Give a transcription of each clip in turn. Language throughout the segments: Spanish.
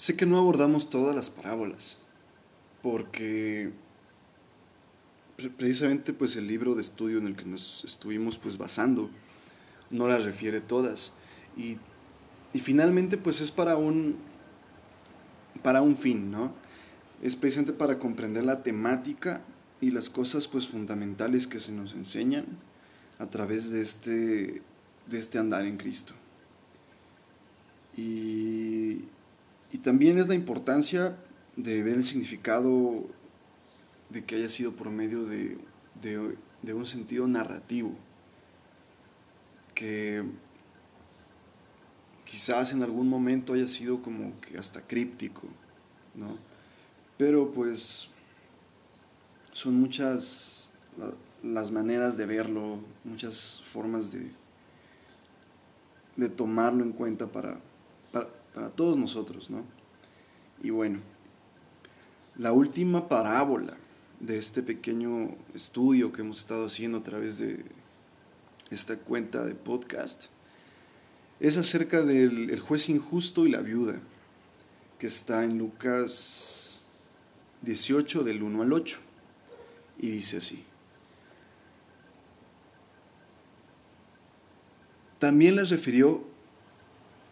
Sé que no abordamos todas las parábolas, porque precisamente pues el libro de estudio en el que nos estuvimos pues basando no las refiere todas y, y finalmente pues es para un para un fin, ¿no? Es precisamente para comprender la temática y las cosas pues fundamentales que se nos enseñan a través de este, de este andar en Cristo. Y, y también es la importancia de ver el significado de que haya sido por medio de, de, un sentido narrativo, que quizás en algún momento haya sido como que hasta críptico, ¿no? Pero pues son muchas las maneras de verlo, muchas formas de, de tomarlo en cuenta para, para, todos nosotros, ¿no? Y bueno, la última parábola de este pequeño estudio que hemos estado haciendo a través de esta cuenta de podcast es acerca del juez injusto y la viuda, que está en Lucas 18 del 1 al 8 y dice así. También les refirió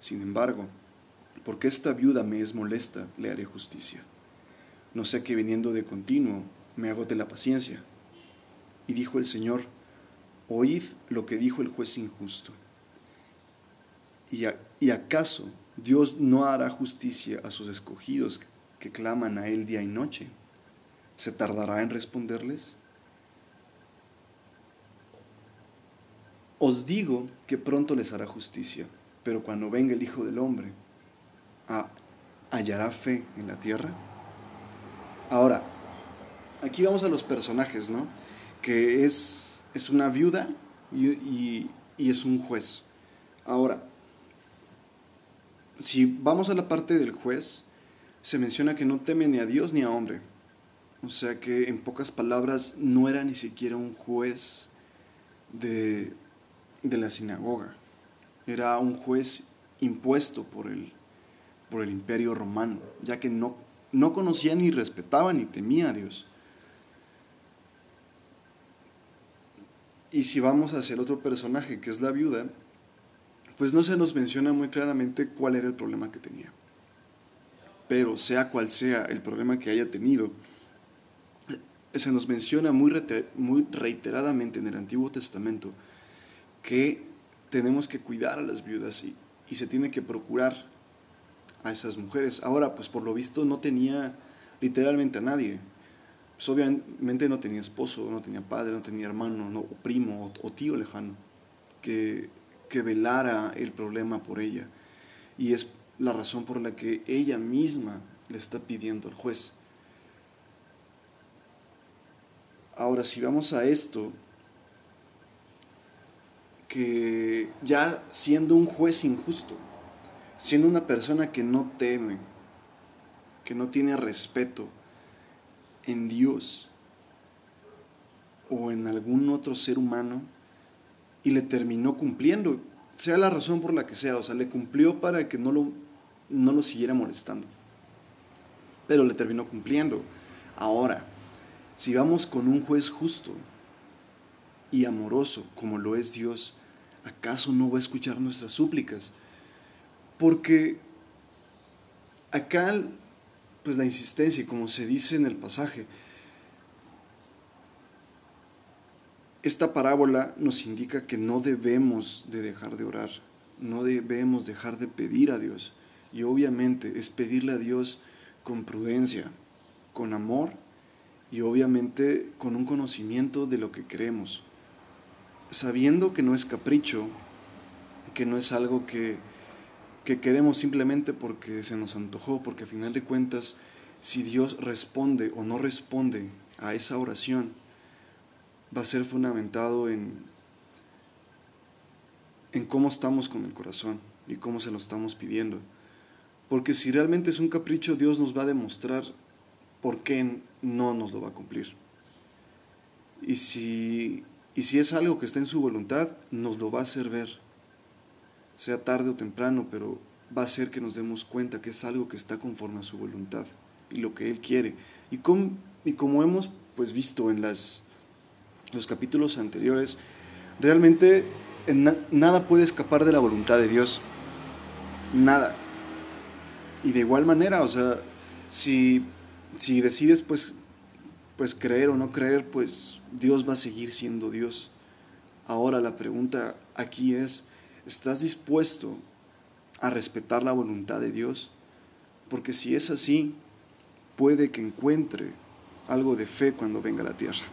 sin embargo, porque esta viuda me es molesta, le haré justicia. No sé que viniendo de continuo me agote la paciencia. Y dijo el Señor, oíd lo que dijo el juez injusto. ¿Y, ¿Y acaso Dios no hará justicia a sus escogidos que claman a Él día y noche? ¿Se tardará en responderles? Os digo que pronto les hará justicia, pero cuando venga el Hijo del Hombre, ¿hallará fe en la tierra? Ahora, aquí vamos a los personajes, ¿no? Que es, es una viuda y, y es un juez. Ahora, si vamos a la parte del juez, se menciona que no teme ni a Dios ni a hombre. O sea que en pocas palabras no era ni siquiera un juez de, la sinagoga, era un juez impuesto por el, por el imperio romano, ya que no, no conocía ni respetaba ni temía a Dios. Y si vamos hacia el otro personaje, que es la viuda, pues no se nos menciona muy claramente cuál era el problema que tenía. Pero sea cual sea el problema que haya tenido, se nos menciona muy, muy reiteradamente en el Antiguo Testamento que tenemos que cuidar a las viudas y, y se tiene que procurar a esas mujeres. Ahora, pues por lo visto no tenía literalmente a nadie. Pues obviamente no tenía esposo, no tenía padre, no tenía hermano, no, o primo o, tío lejano que, que velara el problema por ella. Y es la razón por la que ella misma le está pidiendo al juez. Ahora, si vamos a esto, que ya siendo un juez injusto, siendo una persona que no teme, que no tiene respeto en Dios o en algún otro ser humano, y le terminó cumpliendo, sea la razón por la que sea, o sea, le cumplió para que no lo, no lo siguiera molestando, pero le terminó cumpliendo. Ahora, si vamos con un juez justo y amoroso como lo es Dios, ¿acaso no va a escuchar nuestras súplicas? Porque acá, pues la insistencia, como se dice en el pasaje, esta parábola nos indica que no debemos de dejar de orar, no debemos dejar de pedir a Dios. Y obviamente es pedirle a Dios con prudencia, con amor y obviamente con un conocimiento de lo que queremos, sabiendo que no es capricho, que no es algo que, que queremos simplemente porque se nos antojó, porque a final de cuentas, si Dios responde o no responde a esa oración, va a ser fundamentado en, en cómo estamos con el corazón y cómo se lo estamos pidiendo. Porque si realmente es un capricho, Dios nos va a demostrar por qué no nos lo va a cumplir. Y si, y si es algo que está en su voluntad, nos lo va a hacer ver, sea tarde o temprano, pero va a hacer que nos demos cuenta que es algo que está conforme a su voluntad y lo que Él quiere. Y y como hemos pues, visto en las, los capítulos anteriores, realmente nada puede escapar de la voluntad de Dios. Nada. Y de igual manera, o sea, si, si decides pues, pues creer o no creer, pues Dios va a seguir siendo Dios. Ahora la pregunta aquí es, ¿estás dispuesto a respetar la voluntad de Dios? Porque si es así, puede que encuentre algo de fe cuando venga a la tierra.